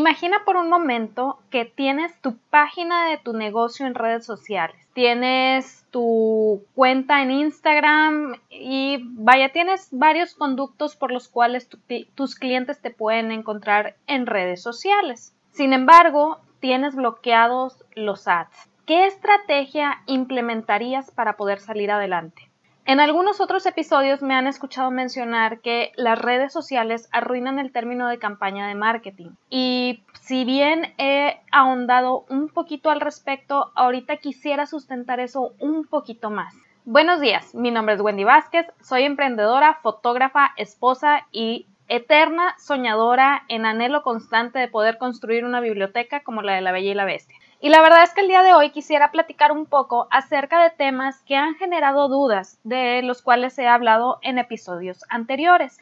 Imagina por un momento que tienes tu página de tu negocio en redes sociales, tienes tu cuenta en Instagram y vaya, tienes varios conductos por los cuales tus clientes te pueden encontrar en redes sociales. Sin embargo, tienes bloqueados los ads. ¿Qué estrategia implementarías para poder salir adelante? En algunos otros episodios me han escuchado mencionar que las redes sociales arruinan el término de campaña de marketing. Y si bien he ahondado un poquito al respecto, ahorita quisiera sustentar eso un poquito más. Buenos días, mi nombre es Wendy Vázquez, soy emprendedora, fotógrafa, esposa y eterna soñadora en anhelo constante de poder construir una biblioteca como la de la Bella y la Bestia. Y la verdad es que el día de hoy quisiera platicar un poco acerca de temas que han generado dudas, de los cuales he hablado en episodios anteriores,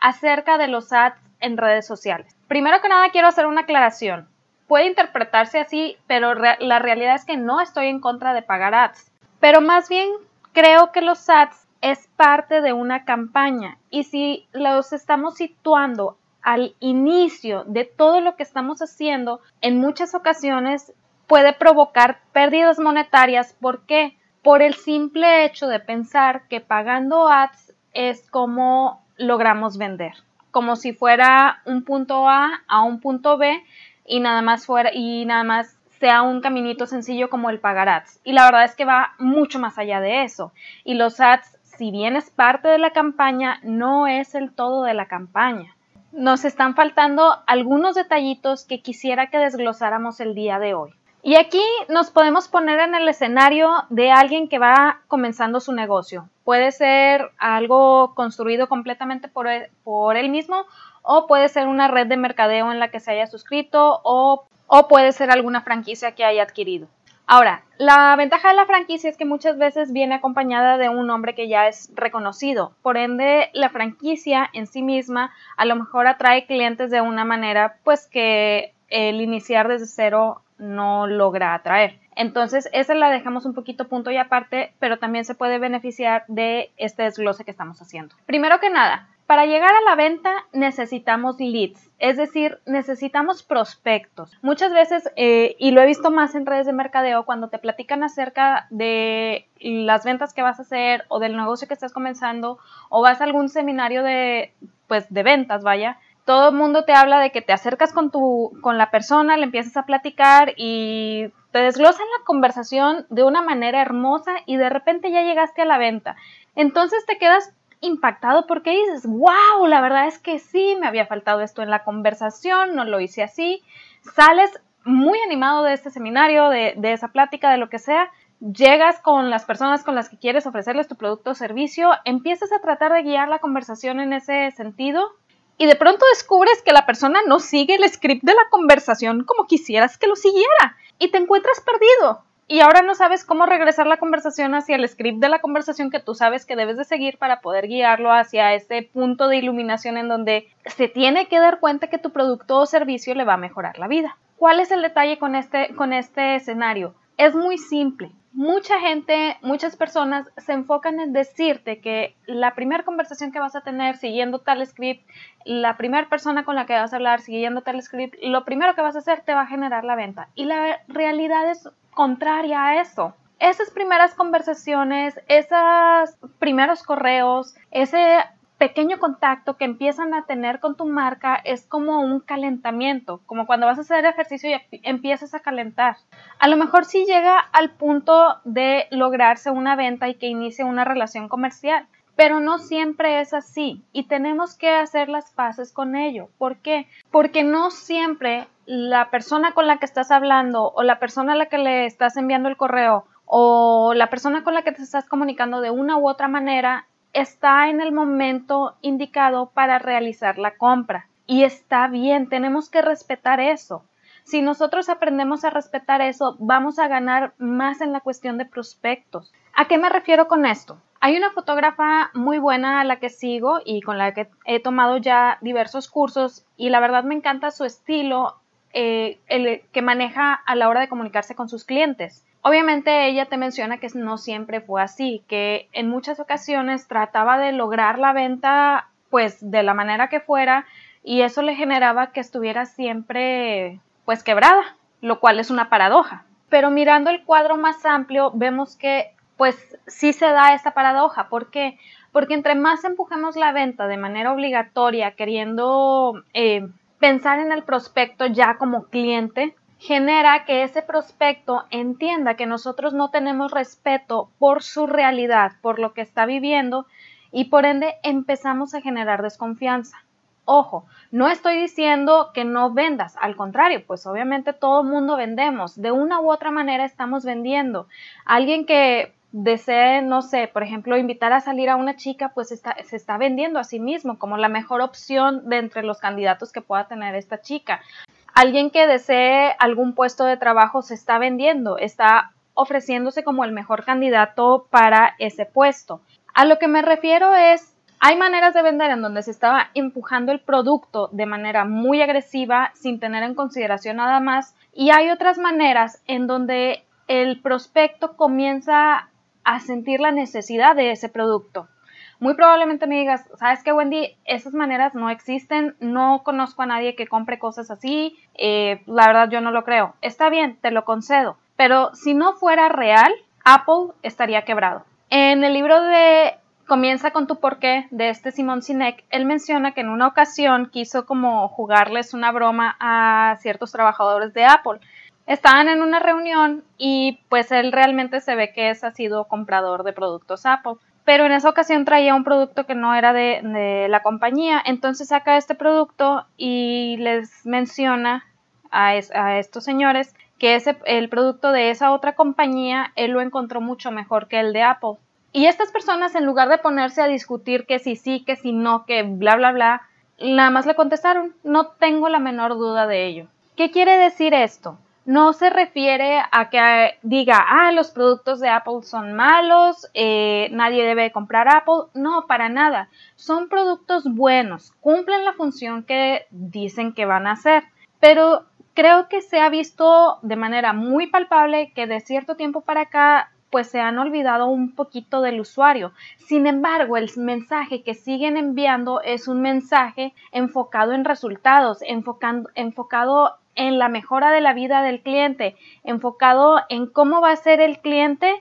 acerca de los ads en redes sociales. Primero que nada quiero hacer una aclaración. Puede interpretarse así, pero la realidad es que no estoy en contra de pagar ads. Pero más bien creo que los ads es parte de una campaña y si los estamos situando al inicio de todo lo que estamos haciendo, en muchas ocasiones puede provocar pérdidas monetarias. ¿Por qué? Por el simple hecho de pensar que pagando ads es como logramos vender. Como si fuera un punto A a un punto B y nada más fuera y nada más sea un caminito sencillo como el pagar ads. Y la verdad es que va mucho más allá de eso. Y los ads, si bien es parte de la campaña, no es el todo de la campaña. Nos están faltando algunos detallitos que quisiera que desglosáramos el día de hoy. Y aquí nos podemos poner en el escenario de alguien que va comenzando su negocio. Puede ser algo construido completamente por él, por mismo o puede ser una red de mercadeo en la que se haya suscrito o, o puede ser alguna franquicia que haya adquirido. Ahora, la ventaja de la franquicia es que muchas veces viene acompañada de un nombre que ya es reconocido. Por ende, la franquicia en sí misma a lo mejor atrae clientes de una manera pues que el iniciar desde cero no logra atraer. Entonces, esa la dejamos un poquito punto y aparte, pero también se puede beneficiar de este desglose que estamos haciendo. Primero que nada, para llegar a la venta necesitamos leads, es decir, necesitamos prospectos. Muchas veces, eh, y lo he visto más en redes de mercadeo, cuando te platican acerca de las ventas que vas a hacer o del negocio que estás comenzando o vas a algún seminario de, pues, de ventas, vaya, todo el mundo te habla de que te acercas con, tu, con la persona, le empiezas a platicar y te desglosan la conversación de una manera hermosa y de repente ya llegaste a la venta. Entonces te quedas impactado porque dices, wow, la verdad es que sí, me había faltado esto en la conversación, no lo hice así. Sales muy animado de este seminario, de, de esa plática, de lo que sea, llegas con las personas con las que quieres ofrecerles tu producto o servicio, empiezas a tratar de guiar la conversación en ese sentido y de pronto descubres que la persona no sigue el script de la conversación como quisieras que lo siguiera y te encuentras perdido. Y ahora no sabes cómo regresar la conversación hacia el script de la conversación que tú sabes que debes de seguir para poder guiarlo hacia ese punto de iluminación en donde se tiene que dar cuenta que tu producto o servicio le va a mejorar la vida. ¿Cuál es el detalle con este, con este escenario? Es muy simple mucha gente, muchas personas se enfocan en decirte que la primera conversación que vas a tener siguiendo tal script, la primera persona con la que vas a hablar siguiendo tal script, lo primero que vas a hacer te va a generar la venta. Y la realidad es contraria a eso. Esas primeras conversaciones, esos primeros correos, ese pequeño contacto que empiezan a tener con tu marca es como un calentamiento, como cuando vas a hacer ejercicio y empiezas a calentar. A lo mejor sí llega al punto de lograrse una venta y que inicie una relación comercial, pero no siempre es así y tenemos que hacer las paces con ello. ¿Por qué? Porque no siempre la persona con la que estás hablando o la persona a la que le estás enviando el correo o la persona con la que te estás comunicando de una u otra manera está en el momento indicado para realizar la compra. Y está bien, tenemos que respetar eso. Si nosotros aprendemos a respetar eso, vamos a ganar más en la cuestión de prospectos. ¿A qué me refiero con esto? Hay una fotógrafa muy buena a la que sigo y con la que he tomado ya diversos cursos y la verdad me encanta su estilo eh, el que maneja a la hora de comunicarse con sus clientes. Obviamente ella te menciona que no siempre fue así, que en muchas ocasiones trataba de lograr la venta pues de la manera que fuera y eso le generaba que estuviera siempre pues quebrada, lo cual es una paradoja. Pero mirando el cuadro más amplio vemos que pues sí se da esta paradoja. ¿Por qué? Porque entre más empujemos la venta de manera obligatoria, queriendo eh, pensar en el prospecto ya como cliente, genera que ese prospecto entienda que nosotros no tenemos respeto por su realidad, por lo que está viviendo y por ende empezamos a generar desconfianza. Ojo, no estoy diciendo que no vendas, al contrario, pues obviamente todo mundo vendemos, de una u otra manera estamos vendiendo. Alguien que desee, no sé, por ejemplo, invitar a salir a una chica, pues se está vendiendo a sí mismo como la mejor opción de entre los candidatos que pueda tener esta chica. Alguien que desee algún puesto de trabajo se está vendiendo, está ofreciéndose como el mejor candidato para ese puesto. A lo que me refiero es, hay maneras de vender en donde se estaba empujando el producto de manera muy agresiva sin tener en consideración nada más y hay otras maneras en donde el prospecto comienza a sentir la necesidad de ese producto. Muy probablemente me digas, ¿sabes qué, Wendy? Esas maneras no existen, no conozco a nadie que compre cosas así, eh, la verdad yo no lo creo. Está bien, te lo concedo, pero si no fuera real, Apple estaría quebrado. En el libro de Comienza con tu porqué de este Simón Sinek, él menciona que en una ocasión quiso como jugarles una broma a ciertos trabajadores de Apple. Estaban en una reunión y pues él realmente se ve que es ha sido comprador de productos Apple. Pero en esa ocasión traía un producto que no era de, la compañía. Entonces saca este producto y les menciona a, estos señores que el producto de esa otra compañía él lo encontró mucho mejor que el de Apple. Y estas personas, en lugar de ponerse a discutir que si sí, que si no, que bla, bla, bla, nada más le contestaron, no tengo la menor duda de ello. ¿Qué quiere decir esto? No se refiere a que diga, ah, los productos de Apple son malos, eh, nadie debe comprar Apple. No, para nada. Son productos buenos, cumplen la función que dicen que van a hacer. Pero creo que se ha visto de manera muy palpable que de cierto tiempo para acá pues se han olvidado un poquito del usuario. Sin embargo, el mensaje que siguen enviando es un mensaje enfocado en resultados, enfocando, enfocado en la mejora de la vida del cliente, enfocado en cómo va a ser el cliente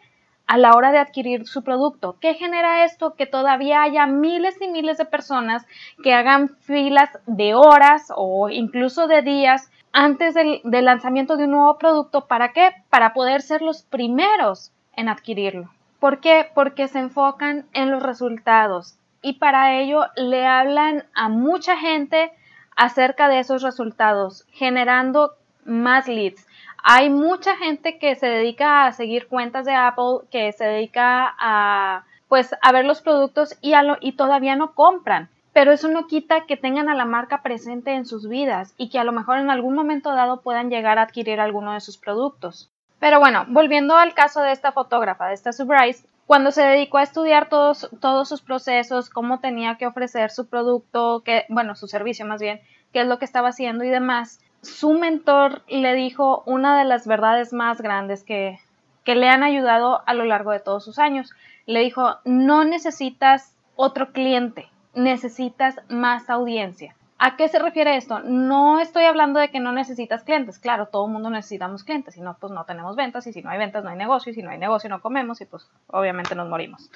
a la hora de adquirir su producto. ¿Qué genera esto? Que todavía haya miles y miles de personas que hagan filas de horas o incluso de días antes del, lanzamiento de un nuevo producto. ¿Para qué? Para poder ser los primeros en adquirirlo. ¿Por qué? Porque se enfocan en los resultados y para ello le hablan a mucha gente acerca de esos resultados, generando más leads. Hay mucha gente que se dedica a seguir cuentas de Apple, que se dedica a pues a ver los productos y, y todavía no compran pero eso no quita que tengan a la marca presente en sus vidas y que a lo mejor en algún momento dado puedan llegar a adquirir alguno de sus productos. Pero bueno, volviendo al caso de esta fotógrafa, de esta Subrice, cuando se dedicó a estudiar todos, sus procesos, cómo tenía que ofrecer su producto, bueno, su servicio más bien, qué es lo que estaba haciendo y demás, su mentor le dijo una de las verdades más grandes que le han ayudado a lo largo de todos sus años. Le dijo, no necesitas otro cliente, necesitas más audiencia. ¿A qué se refiere esto? No estoy hablando de que no necesitas clientes. Claro, todo el mundo necesitamos clientes. Si no, pues no tenemos ventas. Y si no hay ventas, no hay negocio. Y si no hay negocio, no comemos. Y pues obviamente nos morimos.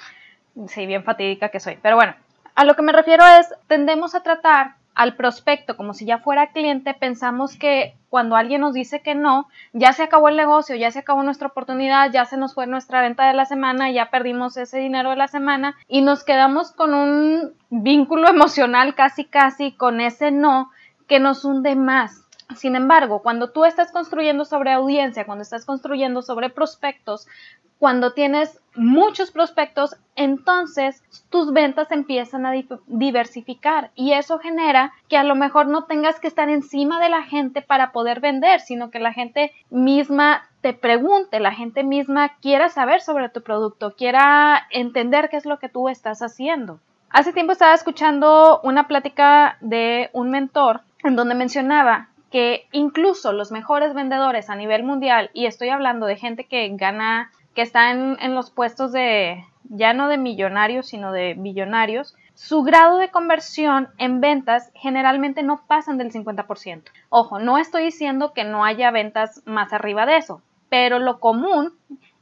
Sí, bien fatídica que soy. Pero bueno, a lo que me refiero es, tendemos a tratar al prospecto como si ya fuera cliente, pensamos que cuando alguien nos dice que no, ya se acabó el negocio, ya se acabó nuestra oportunidad, ya se nos fue nuestra venta de la semana, ya perdimos ese dinero de la semana y nos quedamos con un vínculo emocional casi casi con ese no que nos hunde más. Sin embargo, cuando tú estás construyendo sobre audiencia, cuando estás construyendo sobre prospectos, cuando tienes muchos prospectos, entonces tus ventas empiezan a diversificar y eso genera que a lo mejor no tengas que estar encima de la gente para poder vender, sino que la gente misma te pregunte, la gente misma quiera saber sobre tu producto, quiera entender qué es lo que tú estás haciendo. Hace tiempo estaba escuchando una plática de un mentor en donde mencionaba que incluso los mejores vendedores a nivel mundial, y estoy hablando de gente que gana que están en los puestos de, ya no de millonarios, sino de billonarios, su grado de conversión en ventas generalmente no pasan del 50%. Ojo, no estoy diciendo que no haya ventas más arriba de eso, pero lo común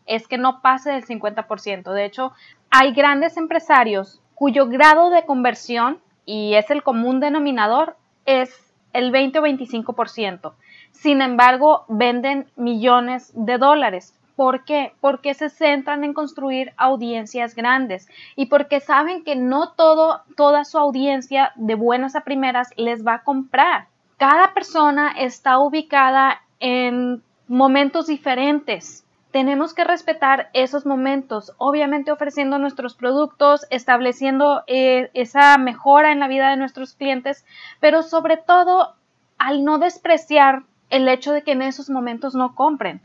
es que no pase del 50%. De hecho, hay grandes empresarios cuyo grado de conversión, y es el común denominador, es el 20 o 25%. Sin embargo, venden millones de dólares. ¿Por qué? Porque se centran en construir audiencias grandes y porque saben que no todo, toda su audiencia de buenas a primeras les va a comprar. Cada persona está ubicada en momentos diferentes. Tenemos que respetar esos momentos, obviamente ofreciendo nuestros productos, estableciendo eh, esa mejora en la vida de nuestros clientes, pero sobre todo al no despreciar el hecho de que en esos momentos no compren.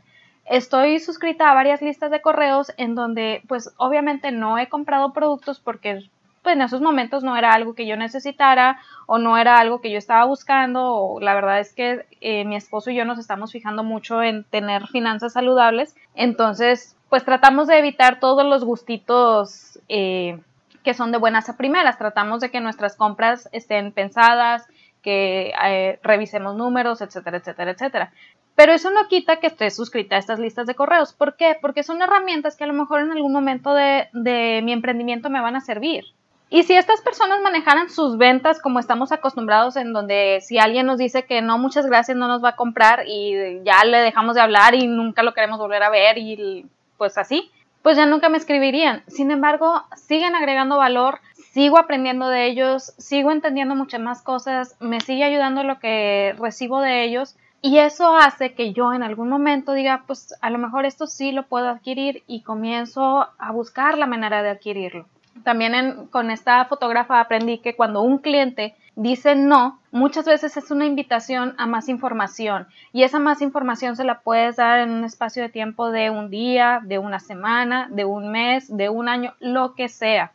Estoy suscrita a varias listas de correos en donde pues obviamente no he comprado productos porque pues en esos momentos no era algo que yo necesitara o no era algo que yo estaba buscando la verdad es que eh, mi esposo y yo nos estamos fijando mucho en tener finanzas saludables entonces pues tratamos de evitar todos los gustitos eh, que son de buenas a primeras tratamos de que nuestras compras estén pensadas que eh, revisemos números, etcétera, etcétera, etcétera. Pero eso no quita que estés suscrita a estas listas de correos. ¿Por qué? Porque son herramientas que a lo mejor en algún momento de, de mi emprendimiento me van a servir. Y si estas personas manejaran sus ventas como estamos acostumbrados, en donde si alguien nos dice que no, muchas gracias, no nos va a comprar y ya le dejamos de hablar y nunca lo queremos volver a ver y pues así, pues ya nunca me escribirían. Sin embargo, siguen agregando valor, sigo aprendiendo de ellos, sigo entendiendo muchas más cosas, me sigue ayudando lo que recibo de ellos y eso hace que yo en algún momento diga, pues a lo mejor esto sí lo puedo adquirir y comienzo a buscar la manera de adquirirlo. También con esta fotógrafa aprendí que cuando un cliente dice no, muchas veces es una invitación a más información y esa más información se la puedes dar en un espacio de tiempo de un día, de una semana, de un mes, de un año, lo que sea.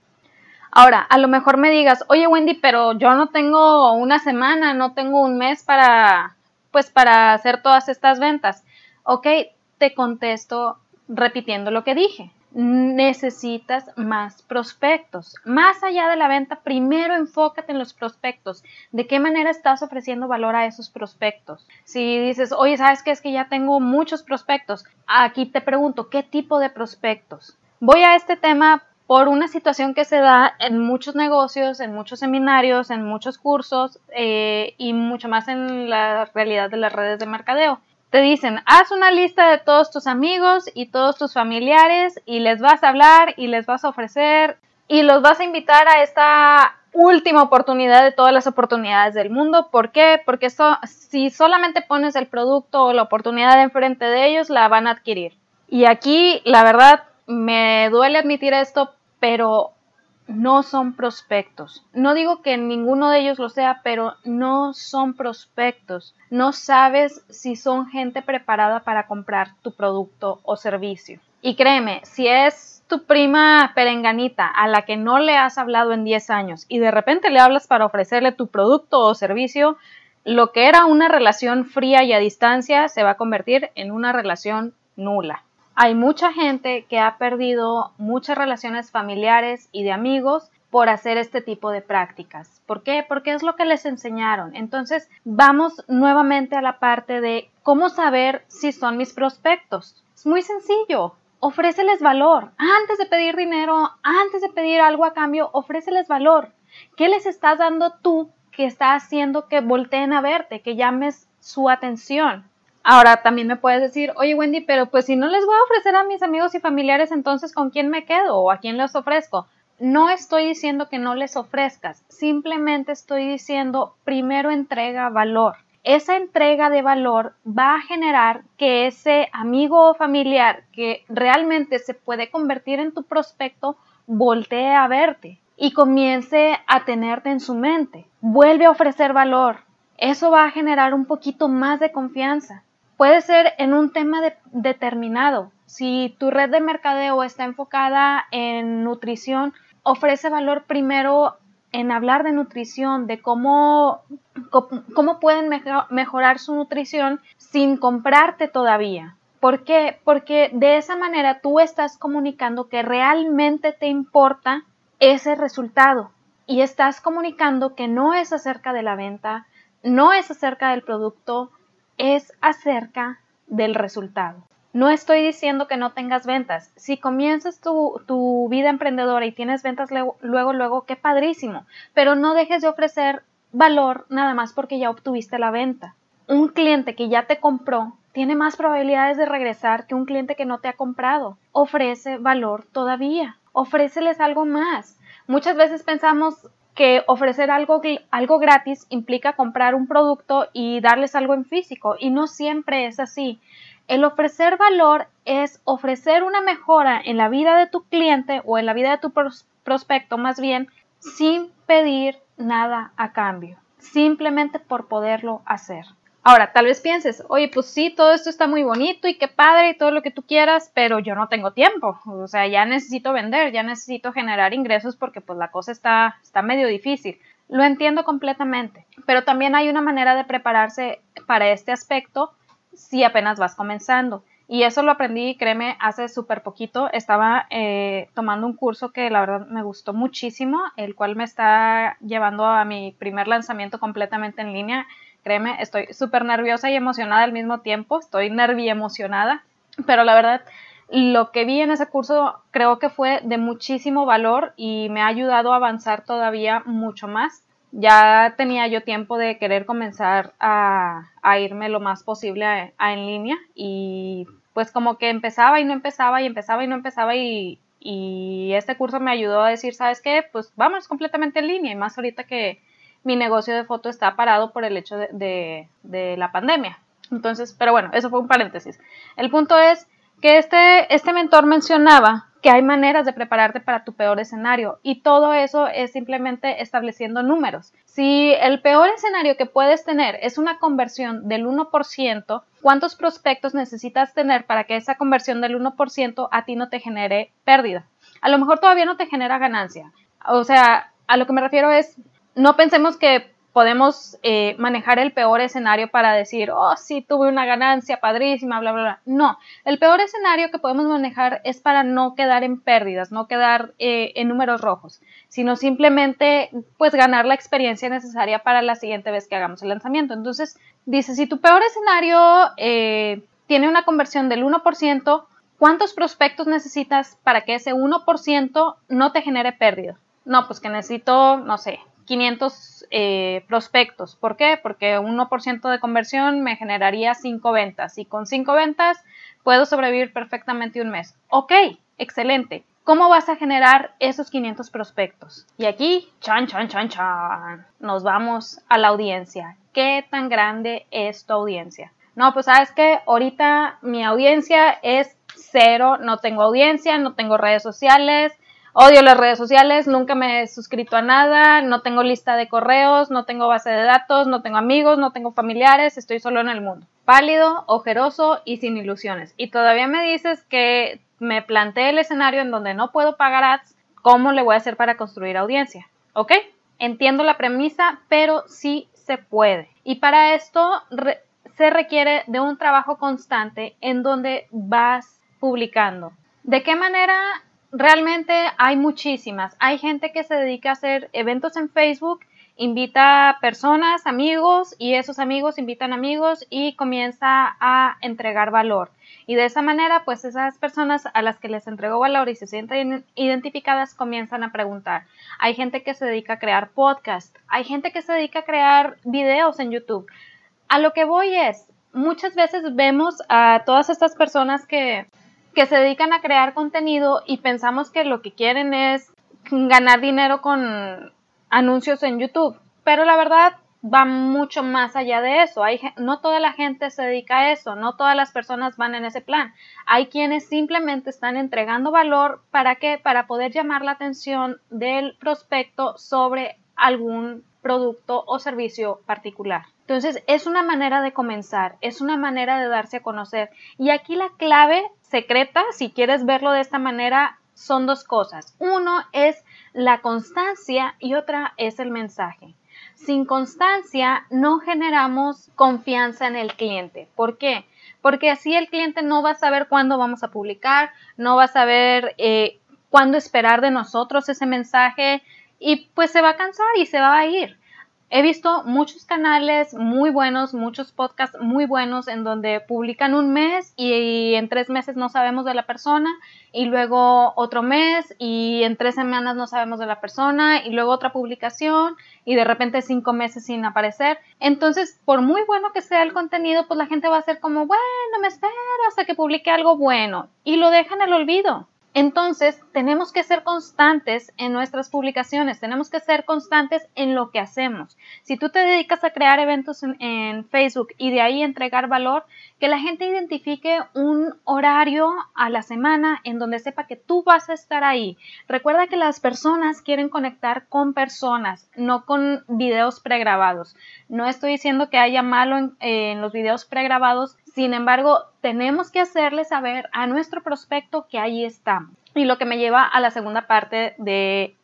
Ahora, a lo mejor me digas, oye Wendy, pero yo no tengo una semana, no tengo un mes para, pues, para hacer todas estas ventas. Ok, te contesto repitiendo lo que dije. Necesitas más prospectos. Más allá de la venta, primero enfócate en los prospectos. ¿De qué manera estás ofreciendo valor a esos prospectos? Si dices, oye, ¿sabes qué? Es que ya tengo muchos prospectos. Aquí te pregunto, ¿qué tipo de prospectos? Voy a este tema por una situación que se da en muchos negocios, en muchos seminarios, en muchos cursos eh, y mucho más en la realidad de las redes de mercadeo. Te dicen, haz una lista de todos tus amigos y todos tus familiares y les vas a hablar y les vas a ofrecer y los vas a invitar a esta última oportunidad de todas las oportunidades del mundo. ¿Por qué? Porque si solamente pones el producto o la oportunidad enfrente de ellos, la van a adquirir. Y aquí, la verdad, me duele admitir esto, pero no son prospectos. No digo que ninguno de ellos lo sea, pero no son prospectos. No sabes si son gente preparada para comprar tu producto o servicio. Y créeme, si es tu prima perenganita a la que no le has hablado en 10 años y de repente le hablas para ofrecerle tu producto o servicio, lo que era una relación fría y a distancia se va a convertir en una relación nula. Hay mucha gente que ha perdido muchas relaciones familiares y de amigos por hacer este tipo de prácticas. ¿Por qué? Porque es lo que les enseñaron. Entonces, vamos nuevamente a la parte de cómo saber si son mis prospectos. Es muy sencillo. Ofréceles valor. Antes de pedir dinero, antes de pedir algo a cambio, ofréceles valor. ¿Qué les estás dando tú que está haciendo que volteen a verte, que llames su atención? Ahora también me puedes decir, oye Wendy, pero pues si no les voy a ofrecer a mis amigos y familiares, entonces ¿con quién me quedo o a quién les ofrezco? No estoy diciendo que no les ofrezcas, simplemente estoy diciendo primero entrega valor. Esa entrega de valor va a generar que ese amigo o familiar que realmente se puede convertir en tu prospecto voltee a verte y comience a tenerte en su mente. Vuelve a ofrecer valor. Eso va a generar un poquito más de confianza. Puede ser en un tema determinado. Si tu red de mercadeo está enfocada en nutrición, ofrece valor primero en hablar de nutrición, de cómo, cómo pueden mejorar su nutrición sin comprarte todavía. ¿Por qué? Porque de esa manera tú estás comunicando que realmente te importa ese resultado. y estás comunicando que no es acerca de la venta, no es acerca del producto, es acerca del resultado. No estoy diciendo que no tengas ventas. Si comienzas tu, vida emprendedora y tienes ventas luego, luego, qué padrísimo. Pero no dejes de ofrecer valor nada más porque ya obtuviste la venta. Un cliente que ya te compró tiene más probabilidades de regresar que un cliente que no te ha comprado. Ofrece valor todavía. Ofréceles algo más. Muchas veces pensamos que ofrecer algo, algo gratis implica comprar un producto y darles algo en físico y no siempre es así. El ofrecer valor es ofrecer una mejora en la vida de tu cliente o en la vida de tu prospecto más bien sin pedir nada a cambio, simplemente por poderlo hacer. Ahora, tal vez pienses, oye, pues sí, todo esto está muy bonito y qué padre y todo lo que tú quieras, pero yo no tengo tiempo. O sea, ya necesito vender, ya necesito generar ingresos porque pues la cosa está, está medio difícil. Lo entiendo completamente, pero también hay una manera de prepararse para este aspecto si apenas vas comenzando. Y eso lo aprendí, créeme, hace súper poquito. Estaba eh, tomando un curso que la verdad me gustó muchísimo, el cual me está llevando a mi primer lanzamiento completamente en línea. Créeme, estoy súper nerviosa y emocionada al mismo tiempo. Estoy nervi emocionada. Pero la verdad, lo que vi en ese curso creo que fue de muchísimo valor y me ha ayudado a avanzar todavía mucho más ya tenía yo tiempo de querer comenzar a, irme lo más posible a, en línea y pues como que empezaba y no empezaba y empezaba y no empezaba y, este curso me ayudó a decir, ¿sabes qué? Pues vamos completamente en línea y más ahorita que mi negocio de foto está parado por el hecho de, la pandemia. Entonces, pero bueno, eso fue un paréntesis. El punto es que este, este mentor mencionaba que hay maneras de prepararte para tu peor escenario y todo eso es simplemente estableciendo números. Si el peor escenario que puedes tener es una conversión del 1%, ¿cuántos prospectos necesitas tener para que esa conversión del 1% a ti no te genere pérdida? A lo mejor todavía no te genera ganancia. O sea, a lo que me refiero es, no pensemos que podemos eh, manejar el peor escenario para decir, oh, sí, tuve una ganancia padrísima, bla, bla, bla. No, el peor escenario que podemos manejar es para no quedar en pérdidas, no quedar eh, en números rojos, sino simplemente, pues, ganar la experiencia necesaria para la siguiente vez que hagamos el lanzamiento. Entonces, dice, si tu peor escenario eh, tiene una conversión del 1%, ¿cuántos prospectos necesitas para que ese 1% no te genere pérdida? No, pues que necesito, no sé, 500 eh, prospectos. ¿Por qué? Porque 1% de conversión me generaría 5 ventas y con 5 ventas puedo sobrevivir perfectamente un mes. Ok, excelente. ¿Cómo vas a generar esos 500 prospectos? Y aquí, chan, chan, chan, chan, nos vamos a la audiencia. ¿Qué tan grande es tu audiencia? No, pues sabes que ahorita mi audiencia es cero, no tengo audiencia, no tengo redes sociales, Odio las redes sociales, nunca me he suscrito a nada, no tengo lista de correos, no tengo base de datos, no tengo amigos, no tengo familiares, estoy solo en el mundo. Pálido, ojeroso y sin ilusiones. Y todavía me dices que me planteé el escenario en donde no puedo pagar ads, ¿cómo le voy a hacer para construir audiencia? ¿Ok? Entiendo la premisa, pero sí se puede. Y para esto se requiere de un trabajo constante en donde vas publicando. ¿De qué manera realmente hay muchísimas. Hay gente que se dedica a hacer eventos en Facebook, invita personas, amigos, y esos amigos invitan amigos y comienza a entregar valor. Y de esa manera, pues esas personas a las que les entregó valor y se sienten identificadas comienzan a preguntar. Hay gente que se dedica a crear podcast, hay gente que se dedica a crear videos en YouTube. A lo que voy es, muchas veces vemos a todas estas personas que que se dedican a crear contenido y pensamos que lo que quieren es ganar dinero con anuncios en YouTube. Pero la verdad va mucho más allá de eso. Hay, no toda la gente se dedica a eso, no todas las personas van en ese plan. Hay quienes simplemente están entregando valor para qué? Para poder llamar la atención del prospecto sobre algún producto o servicio particular. Entonces, es una manera de comenzar, es una manera de darse a conocer. Y aquí la clave secreta, si quieres verlo de esta manera, son dos cosas. Uno es la constancia y otra es el mensaje. Sin constancia no generamos confianza en el cliente. ¿Por qué? Porque así el cliente no va a saber cuándo vamos a publicar, no va a saber eh, cuándo esperar de nosotros ese mensaje, y pues se va a cansar y se va a ir. He visto muchos canales muy buenos, muchos podcasts muy buenos en donde publican un mes y en tres meses no sabemos de la persona y luego otro mes y en tres semanas no sabemos de la persona y luego otra publicación y de repente cinco meses sin aparecer. Entonces, por muy bueno que sea el contenido, pues la gente va a ser como, bueno, me espero hasta que publique algo bueno y lo dejan al olvido. Entonces, tenemos que ser constantes en nuestras publicaciones, tenemos que ser constantes en lo que hacemos. Si tú te dedicas a crear eventos en, Facebook y de ahí entregar valor, que la gente identifique un horario a la semana en donde sepa que tú vas a estar ahí. Recuerda que las personas quieren conectar con personas, no con videos pregrabados. No estoy diciendo que haya malo en, los videos pregrabados, sin embargo, tenemos que hacerle saber a nuestro prospecto que ahí estamos. Y lo que me lleva a la segunda parte de,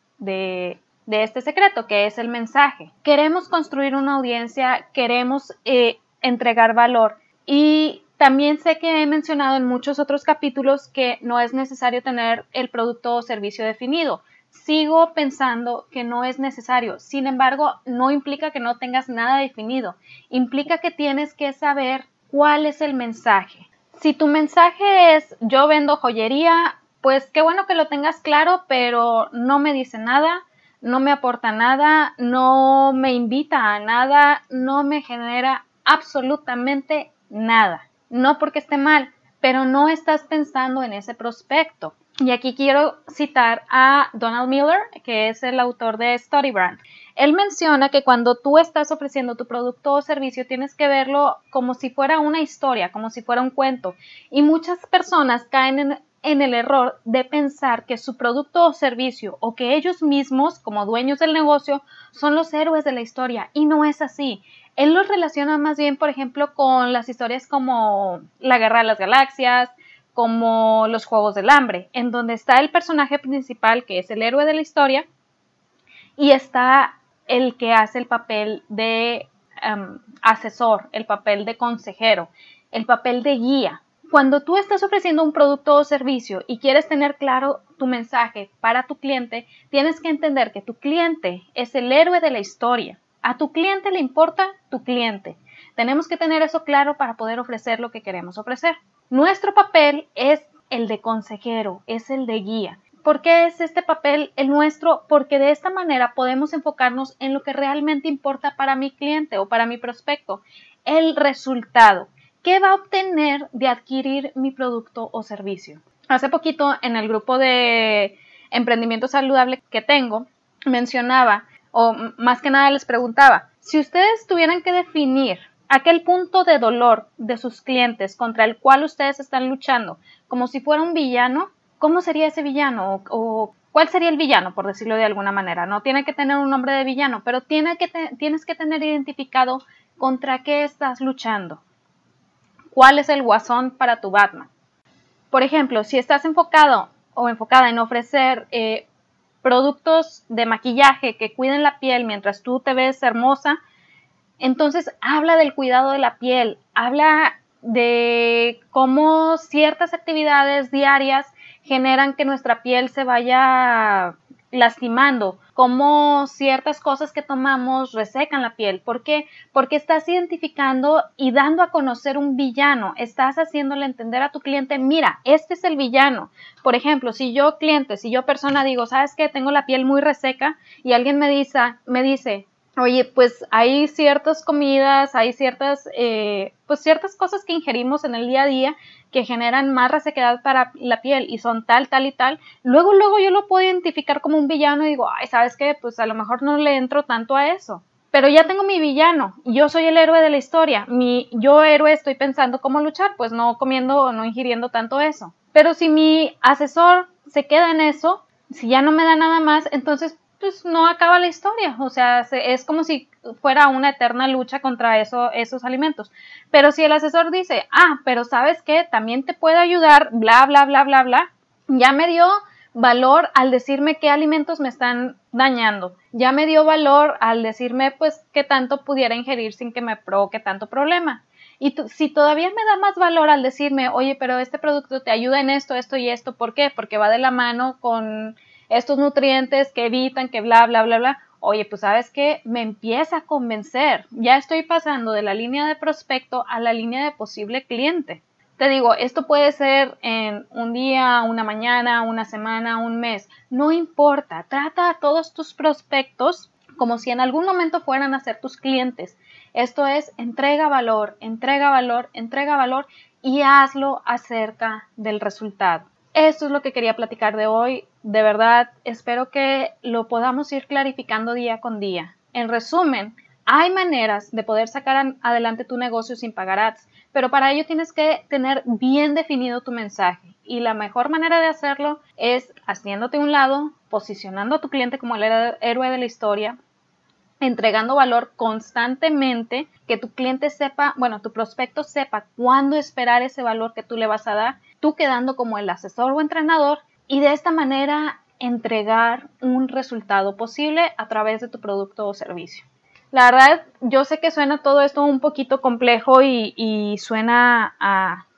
este secreto, que es el mensaje. Queremos construir una audiencia, queremos eh, entregar valor. Y también sé que he mencionado en muchos otros capítulos que no es necesario tener el producto o servicio definido. Sigo pensando que no es necesario. Sin embargo, no implica que no tengas nada definido. Implica que tienes que saber cuál es el mensaje. Si tu mensaje es yo vendo joyería, pues qué bueno que lo tengas claro, pero no me dice nada, no me aporta nada, no me invita a nada, no me genera absolutamente nada. No porque esté mal, pero no estás pensando en ese prospecto. Y aquí quiero citar a Donald Miller, que es el autor de Storybrand. Él menciona que cuando tú estás ofreciendo tu producto o servicio tienes que verlo como si fuera una historia, como si fuera un cuento. Y muchas personas caen en, en el error de pensar que su producto o servicio o que ellos mismos, como dueños del negocio, son los héroes de la historia. Y no es así. Él los relaciona más bien, por ejemplo, con las historias como La Guerra de las Galaxias, como los Juegos del Hambre, en donde está el personaje principal, que es el héroe de la historia, y está el que hace el papel de em, asesor, el papel de consejero, el papel de guía. Cuando tú estás ofreciendo un producto o servicio y quieres tener claro tu mensaje para tu cliente, tienes que entender que tu cliente es el héroe de la historia. A tu cliente le importa tu cliente. Tenemos que tener eso claro para poder ofrecer lo que queremos ofrecer. Nuestro papel es el de consejero, es el de guía. ¿Por qué es este papel el nuestro? Porque de esta manera podemos enfocarnos en lo que realmente importa para mi cliente o para mi prospecto, el resultado. ¿Qué va a obtener de adquirir mi producto o servicio? Hace poquito en el grupo de emprendimiento saludable que tengo, mencionaba, o más que nada les preguntaba, si ustedes tuvieran que definir aquel punto de dolor de sus clientes contra el cual ustedes están luchando, como si fuera un villano, ¿cómo sería ese villano? O, cuál sería el villano, por decirlo de alguna manera. No tiene que tener un nombre de villano, pero tienes que tener identificado contra qué estás luchando. ¿Cuál es el guasón para tu Batman? Por ejemplo, si estás enfocado o enfocada en ofrecer eh, productos de maquillaje que cuiden la piel mientras tú te ves hermosa, entonces habla del cuidado de la piel, habla de cómo ciertas actividades diarias generan que nuestra piel se vaya lastimando, cómo ciertas cosas que tomamos resecan la piel. ¿Por qué? Porque estás identificando y dando a conocer un villano, estás haciéndole entender a tu cliente, mira, este es el villano. Por ejemplo, si yo cliente, si yo persona digo, ¿sabes qué? Tengo la piel muy reseca y alguien me dice, me dice, Oye, pues hay ciertas comidas, hay ciertas, eh, pues ciertas cosas que ingerimos en el día a día que generan más resequedad para la piel y son tal, tal y tal. Luego, luego yo lo puedo identificar como un villano y digo, ay, ¿sabes qué? Pues a lo mejor no le entro tanto a eso. Pero ya tengo mi villano, yo soy el héroe de la historia. Mi yo héroe estoy pensando cómo luchar, pues no comiendo o no ingiriendo tanto eso. Pero si mi asesor se queda en eso, si ya no me da nada más, entonces pues no acaba la historia, o sea, es como si fuera una eterna lucha contra eso, esos alimentos. Pero si el asesor dice, ah, pero sabes que también te puede ayudar, bla, bla, bla, bla, bla, ya me dio valor al decirme qué alimentos me están dañando, ya me dio valor al decirme pues qué tanto pudiera ingerir sin que me provoque tanto problema. Y si todavía me da más valor al decirme, oye, pero este producto te ayuda en esto, esto y esto, ¿por qué? Porque va de la mano con estos nutrientes que evitan, que bla, bla, bla, bla. Oye, pues sabes que me empieza a convencer. Ya estoy pasando de la línea de prospecto a la línea de posible cliente. Te digo, esto puede ser en un día, una mañana, una semana, un mes. No importa, trata a todos tus prospectos como si en algún momento fueran a ser tus clientes. Esto es, entrega valor, entrega valor, entrega valor y hazlo acerca del resultado. Esto es lo que quería platicar de hoy. De verdad, espero que lo podamos ir clarificando día con día. En resumen, hay maneras de poder sacar adelante tu negocio sin pagar ads, pero para ello tienes que tener bien definido tu mensaje. Y la mejor manera de hacerlo es haciéndote un lado, posicionando a tu cliente como el héroe de la historia, entregando valor constantemente, que tu cliente sepa, bueno, tu prospecto sepa cuándo esperar ese valor que tú le vas a dar, tú quedando como el asesor o entrenador y de esta manera entregar un resultado posible a través de tu producto o servicio. La verdad, yo sé que suena todo esto un poquito complejo y, suena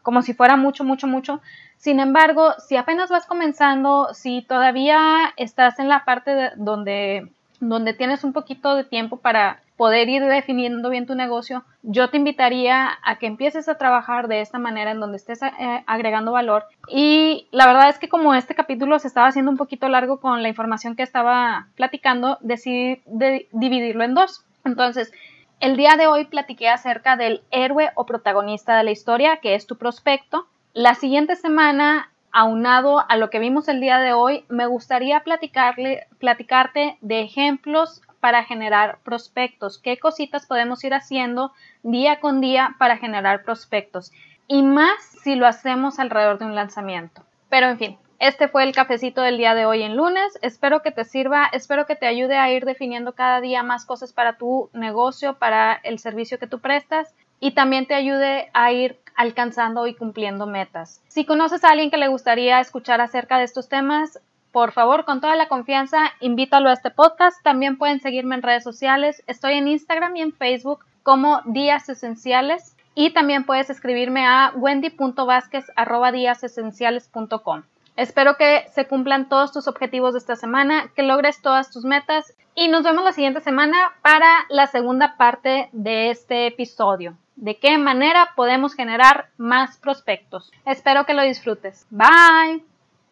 como si fuera mucho, mucho, mucho. Sin embargo, si apenas vas comenzando, si todavía estás en la parte donde donde tienes un poquito de tiempo para poder ir definiendo bien tu negocio, yo te invitaría a que empieces a trabajar de esta manera en donde estés eh, agregando valor. Y la verdad es que como este capítulo se estaba haciendo un poquito largo con la información que estaba platicando, decidí dividirlo en dos. Entonces, el día de hoy platiqué acerca del héroe o protagonista de la historia, que es tu prospecto. La siguiente semana aunado a lo que vimos el día de hoy, me gustaría platicarle, platicarte de ejemplos para generar prospectos, qué cositas podemos ir haciendo día con día para generar prospectos y más si lo hacemos alrededor de un lanzamiento. Pero en fin, este fue el cafecito del día de hoy en lunes. Espero que te sirva, espero que te ayude a ir definiendo cada día más cosas para tu negocio, para el servicio que tú prestas y también te ayude a ir alcanzando y cumpliendo metas. Si conoces a alguien que le gustaría escuchar acerca de estos temas, por favor, con toda la confianza, invítalo a este podcast. También pueden seguirme en redes sociales. Estoy en Instagram y en Facebook como Días Esenciales. Y también puedes escribirme a wendy.vázquez.com. Espero que se cumplan todos tus objetivos de esta semana, que logres todas tus metas y nos vemos la siguiente semana para la segunda parte de este episodio de qué manera podemos generar más prospectos. Espero que lo disfrutes. Bye.